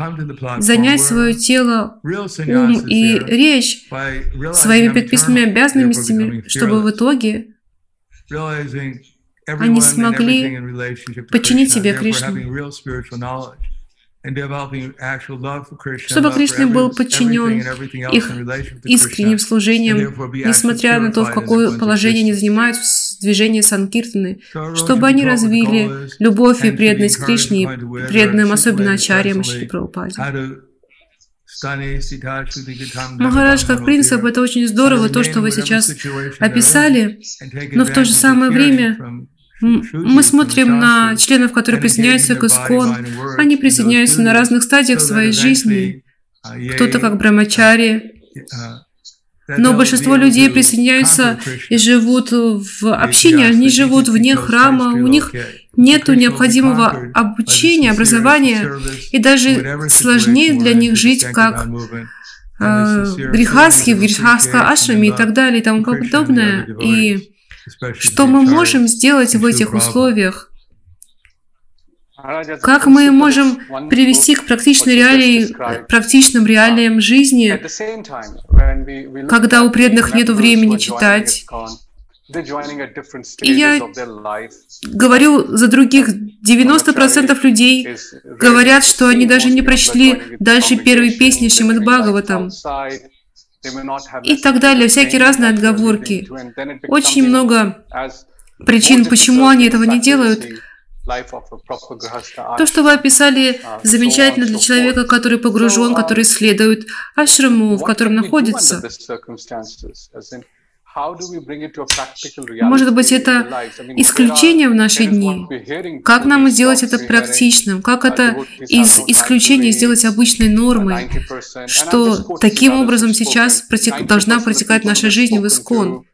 занять свое тело, ум и речь своими предписанными обязанностями, чтобы в итоге они смогли подчинить себе Кришну чтобы Кришна был подчинен их искренним служением, несмотря на то, в какое положение они занимают в движении Санкиртаны, чтобы они развили любовь и преданность Кришне, и преданным особенно Ачарьям Шри Прабхупаде. Махарадж, как принцип, это очень здорово, то, что вы сейчас описали, но в то же самое время мы смотрим на членов, которые присоединяются к Искон. Они присоединяются на разных стадиях своей жизни. Кто-то как Брамачари, Но большинство людей присоединяются и живут в общине, они живут вне храма, у них нет необходимого обучения, образования, и даже сложнее для них жить как э, в грехастха ашраме и так далее и тому подобное. И что мы можем сделать в этих условиях? Как мы можем привести к практичной реалии, практичным реалиям жизни, когда у преданных нет времени читать? И я говорю за других, 90% людей говорят, что они даже не прочли дальше первой песни Шримад Бхагаватам и так далее, всякие разные отговорки. Очень много причин, почему они этого не делают. То, что вы описали, замечательно для человека, который погружен, который следует ашраму, в котором находится. Может быть, это исключение в наши дни. Как нам сделать это практичным? Как это из исключения сделать обычной нормой? Что таким образом сейчас протек... должна протекать наша жизнь в Искон?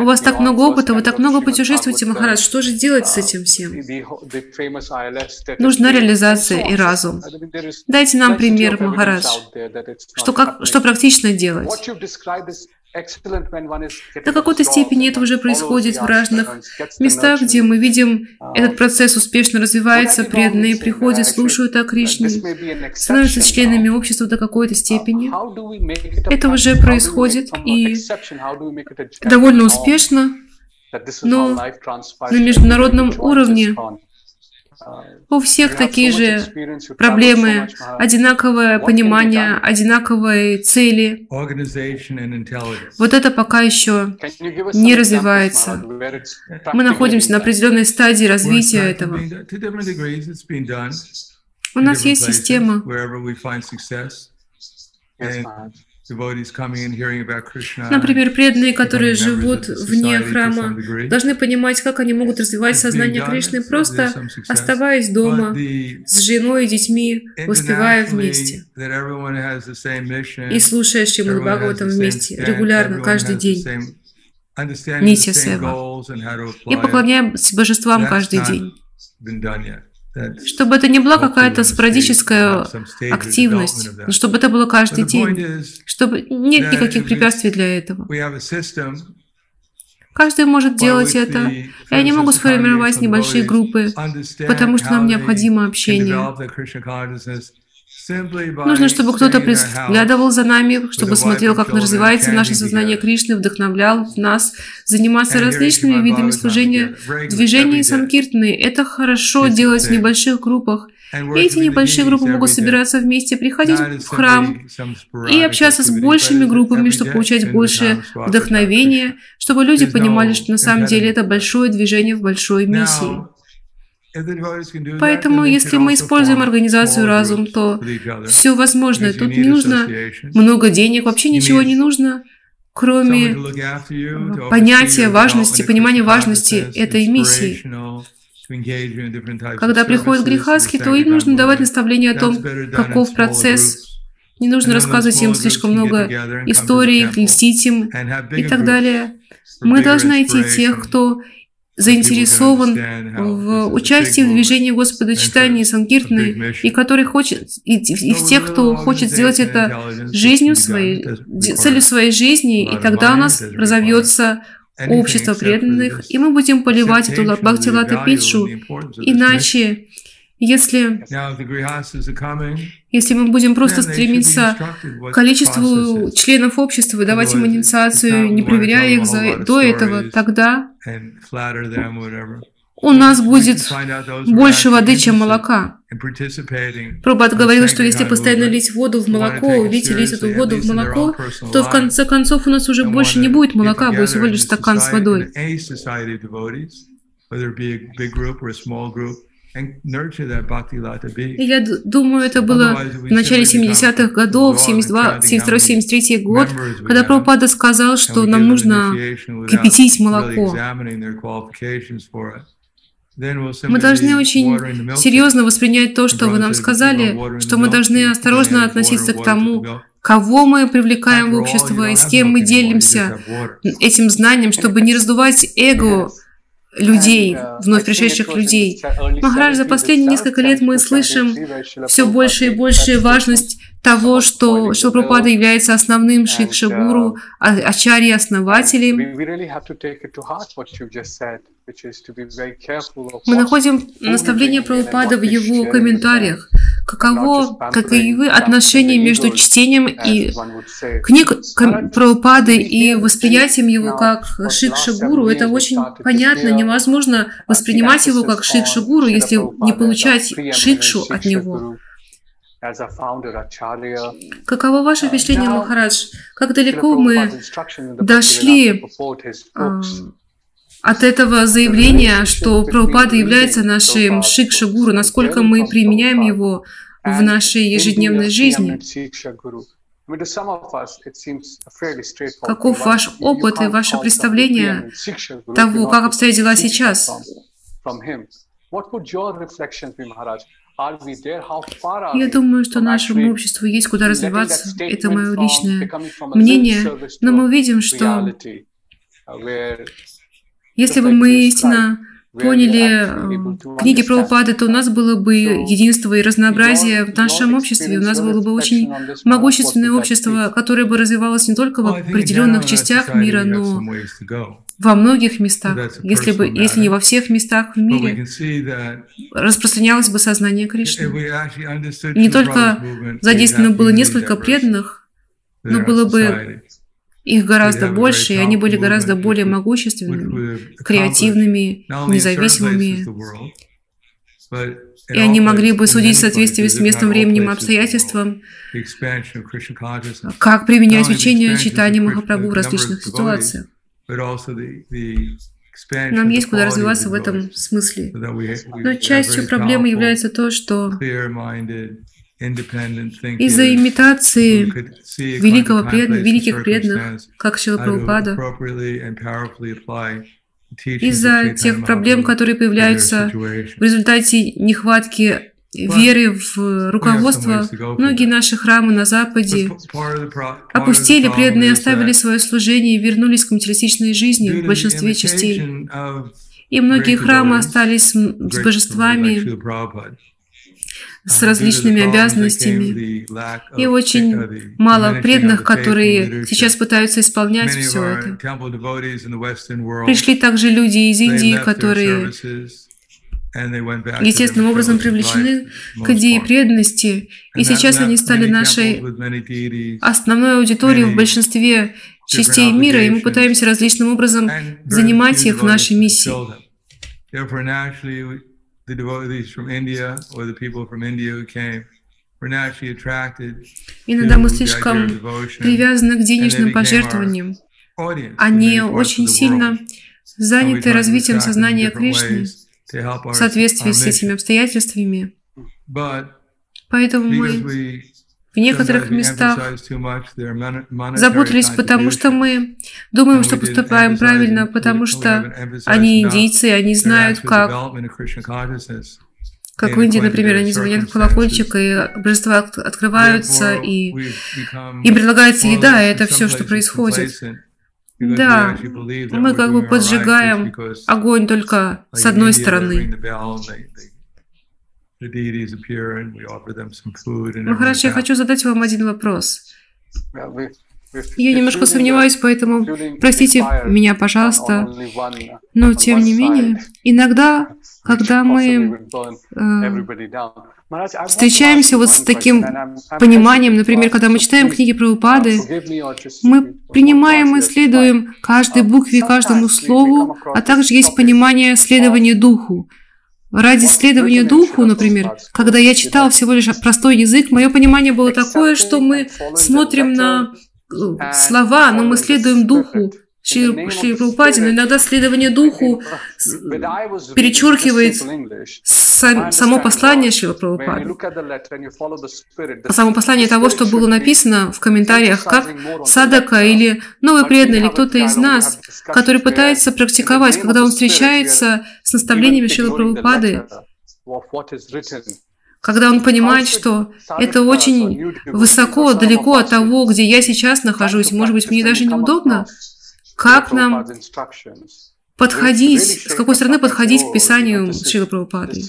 У вас так много опыта, вы так много путешествуете, Махарадж. Что же делать с этим всем? Нужна реализация и разум. Дайте нам пример, Махарадж. Что, как, что практично делать? До какой-то степени это уже происходит в разных местах, где мы видим, этот процесс успешно развивается, преданные приходят, слушают о Кришне, становятся членами общества до какой-то степени. Это уже происходит и довольно успешно, но на международном уровне у всех такие же проблемы, одинаковое понимание, одинаковые цели. Вот это пока еще не развивается. Мы находимся на определенной стадии развития этого. У нас есть система. Например, преданные, которые живут вне храма, должны понимать, как они могут развивать сознание Кришны, просто оставаясь дома с женой и детьми, воспевая вместе. И слушая Шримад Бхагаватам вместе, регулярно, каждый день. Нитя Сева. И поклоняемся божествам каждый день. Чтобы это не была какая-то спорадическая активность, но чтобы это было каждый день, чтобы нет никаких препятствий для этого. Каждый может делать это, и они могут сформировать небольшие группы, потому что нам необходимо общение. Нужно, чтобы кто-то приглядывал за нами, чтобы смотрел, как развивается наше сознание Кришны, вдохновлял нас заниматься различными видами служения, движения и санкиртаны. Это хорошо делать в небольших группах. И эти небольшие группы могут собираться вместе, приходить в храм и общаться с большими группами, чтобы получать больше вдохновения, чтобы люди понимали, что на самом деле это большое движение в большой миссии. Поэтому, если мы используем организацию разум, то все возможно. Тут не нужно много денег, вообще ничего не нужно, кроме понятия важности, понимания важности этой миссии. Когда приходят грехаски, то им нужно давать наставление о том, каков процесс. Не нужно рассказывать им слишком много историй, льстить им и так далее. Мы должны найти тех, кто заинтересован в участии в движении Господа читания Санкиртны, и который хочет, и, и в тех, кто хочет сделать это жизнью своей, целью своей жизни, и тогда у нас разовьется общество преданных, и мы будем поливать эту Бхактилата Питшу, иначе если, если мы будем просто стремиться к количеству членов общества, давать им инициацию, не проверяя их за, до этого, тогда у нас будет больше воды, чем молока. Пробат говорил, что если постоянно лить воду в молоко, лить и лить эту воду в молоко, то в конце концов у нас уже больше не будет молока, будет всего лишь стакан с водой. И я думаю, это было в начале 70-х годов, 72-73 год, когда Прабхупада сказал, что нам нужно кипятить молоко. Мы должны очень серьезно воспринять то, что вы нам сказали, что мы должны осторожно относиться к тому, кого мы привлекаем в общество и с кем мы делимся этим знанием, чтобы не раздувать эго людей, вновь пришедших людей. Махарадж, за последние несколько лет мы слышим все больше и больше важность того, что Шилпрапада является основным шикша-гуру, а, ачарьей-основателем. Мы находим наставление Прабхупада в его комментариях. Каково, каковы отношения между чтением и книг Прабхупады и восприятием его как шикша-гуру? Это очень понятно. Невозможно воспринимать его как шикша-гуру, если не получать шикшу от него. Каково ваше впечатление, Махарадж? Как далеко мы дошли от этого заявления, что Прабхупада является нашим шикша-гуру, насколько мы применяем его в нашей ежедневной жизни? Каков ваш опыт и ваше представление того, как обстоят дела сейчас? Я думаю, что нашему обществу есть куда развиваться. Это мое личное мнение. Но мы увидим, что если бы мы истинно поняли э, книги про упады, то у нас было бы единство и разнообразие в нашем обществе. У нас было бы очень могущественное общество, которое бы развивалось не только в определенных частях мира, но во многих местах, если, бы, если не во всех местах в мире, распространялось бы сознание Кришны. И не только задействовано было несколько преданных, но было бы их гораздо больше, и они были гораздо более могущественными, креативными, независимыми. И они могли бы судить в соответствии с местным временем и обстоятельствам, как применять учение читания Махапрабху в различных ситуациях. Нам есть куда развиваться в этом смысле. Но частью проблемы является то, что из-за имитации великого пред... великих преданных, как Шила Прабхупада, из-за тех проблем, которые появляются в результате нехватки веры в руководство, многие наши храмы на Западе опустили, преданные оставили свое служение и вернулись к материалистичной жизни в большинстве частей. И многие храмы остались с божествами, с различными обязанностями, и очень мало преданных, которые сейчас пытаются исполнять все это. Пришли также люди из Индии, которые естественным образом привлечены к идее преданности, и сейчас они стали нашей основной аудиторией в большинстве частей мира, и мы пытаемся различным образом занимать их в нашей миссии. Иногда мы слишком привязаны к денежным пожертвованиям. Они очень сильно заняты развитием сознания Кришны в соответствии с этими обстоятельствами. Поэтому мы в некоторых местах запутались, потому что мы думаем, что поступаем правильно, потому что они индийцы, они знают, как как в Индии, например, они звонят в колокольчик, и божества открываются, и им предлагается еда, и это все, что происходит. Да, мы как бы поджигаем огонь только с одной стороны. Ну хорошо, я хочу задать вам один вопрос. Я немножко сомневаюсь, поэтому простите меня, пожалуйста. Но тем не менее, иногда, когда мы э, встречаемся вот с таким пониманием, например, когда мы читаем книги про упады, мы принимаем и следуем каждой букве, каждому слову, а также есть понимание следования духу. Ради следования духу, например, когда я читал всего лишь простой язык, мое понимание было такое, что мы смотрим на э, слова, но мы следуем духу. Шри, Шри Прабхупаде, но иногда следование духу перечеркивает сам, само послание Шри Прабхупады. Само послание того, что было написано в комментариях, как Садака или новый преданный, или кто-то из нас, который пытается практиковать, когда он встречается с наставлениями Шри Прабхупады, когда он понимает, что это очень высоко, далеко от того, где я сейчас нахожусь, может быть, мне даже неудобно, как нам подходить, с какой стороны подходить к Писанию Шилы Прабхупады.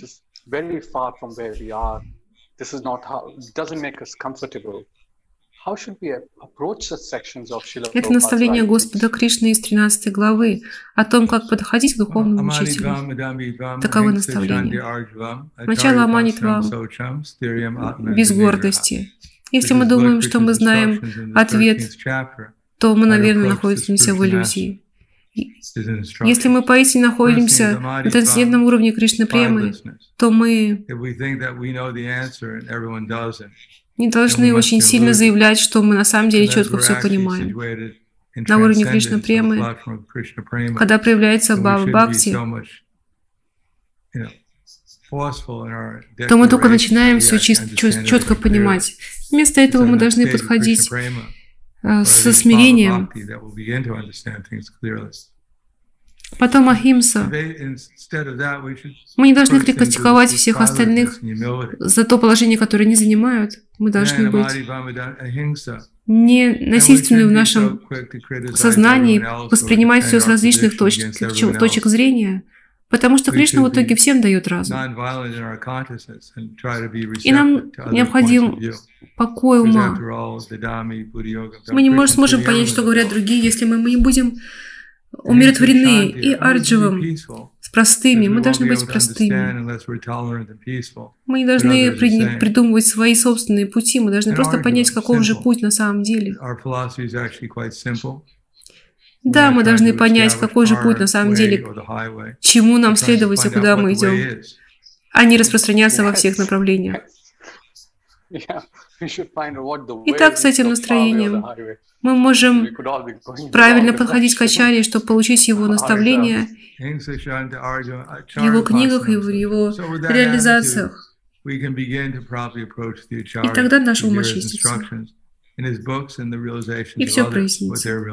Это наставление Господа Кришны из 13 главы о том, как подходить к духовному учителю. Таковы наставления. Начало Аманитвам без гордости. Если мы думаем, что мы знаем ответ, то мы, наверное, находимся в иллюзии. Если мы поистине находимся на трансцендентном уровне Кришны Премы, то мы не должны очень сильно заявлять, что мы на самом деле четко все понимаем. На уровне Кришна Премы, когда проявляется Бава Бхакти, то мы только начинаем все четко понимать. Вместо этого мы должны подходить со смирением, Потом Ахимса. Мы не должны критиковать всех остальных за то положение, которое они занимают. Мы должны быть не насильственны в нашем сознании, воспринимать все с различных точек, точек зрения, потому что Кришна в итоге всем дает разум. И нам необходим покой ума. Мы не сможем понять, что говорят другие, если мы не будем умиротворены и Ардживом, с простыми. Мы должны быть простыми. Мы не должны придумывать свои собственные пути, мы должны просто понять, каков же путь на самом деле. Да, мы должны понять, какой же путь на самом деле, чему нам следовать и куда мы идем, а не распространяться во всех направлениях. Итак, с этим настроением мы можем правильно подходить к Ачаре, чтобы получить его наставления в его книгах и в его реализациях. И тогда наш ум очистится. И все прояснится.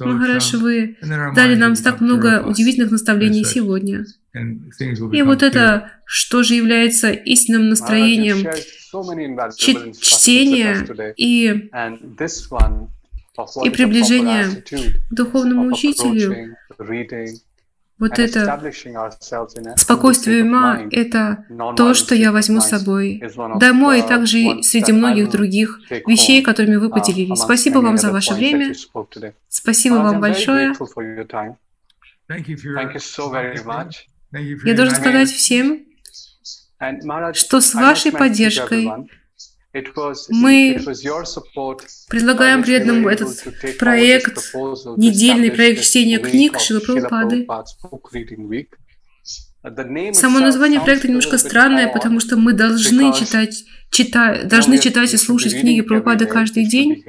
Махараш, вы дали нам так много удивительных наставлений сегодня. И вот это, что же является истинным настроением чтения и, и приближения к духовному учителю, вот это спокойствие ума – это то, что я возьму с собой домой, и также среди многих других вещей, которыми вы поделились. Спасибо вам за ваше время. Спасибо вам большое. Я должен сказать всем, что с вашей поддержкой мы предлагаем преданному этот проект, недельный проект чтения книг Шилы Прабхупады. Само название проекта немножко странное, потому что мы должны читать, читать, должны читать и слушать книги Прабхупады каждый день.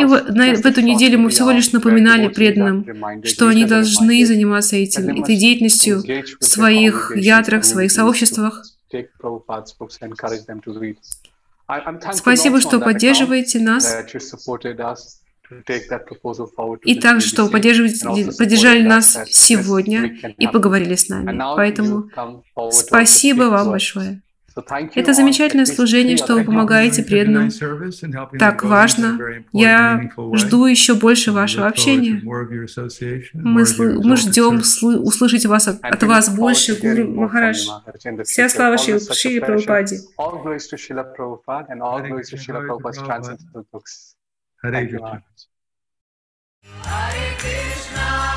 И в, на, в эту неделю мы всего лишь напоминали преданным, что они должны заниматься этим, этой деятельностью в своих ятрах, в своих сообществах. Спасибо, что поддерживаете нас. И также, что поддержали нас сегодня и поговорили с нами. Поэтому спасибо вам большое. Это замечательное служение, что вы помогаете преданным. Так важно. Я жду еще больше вашего общения. Мы, мы ждем услышать вас от, от вас больше, Гуру Махарадж. Вся слава Шри, Шри Прабхупаде. Hare Krishna, Hare Krishna.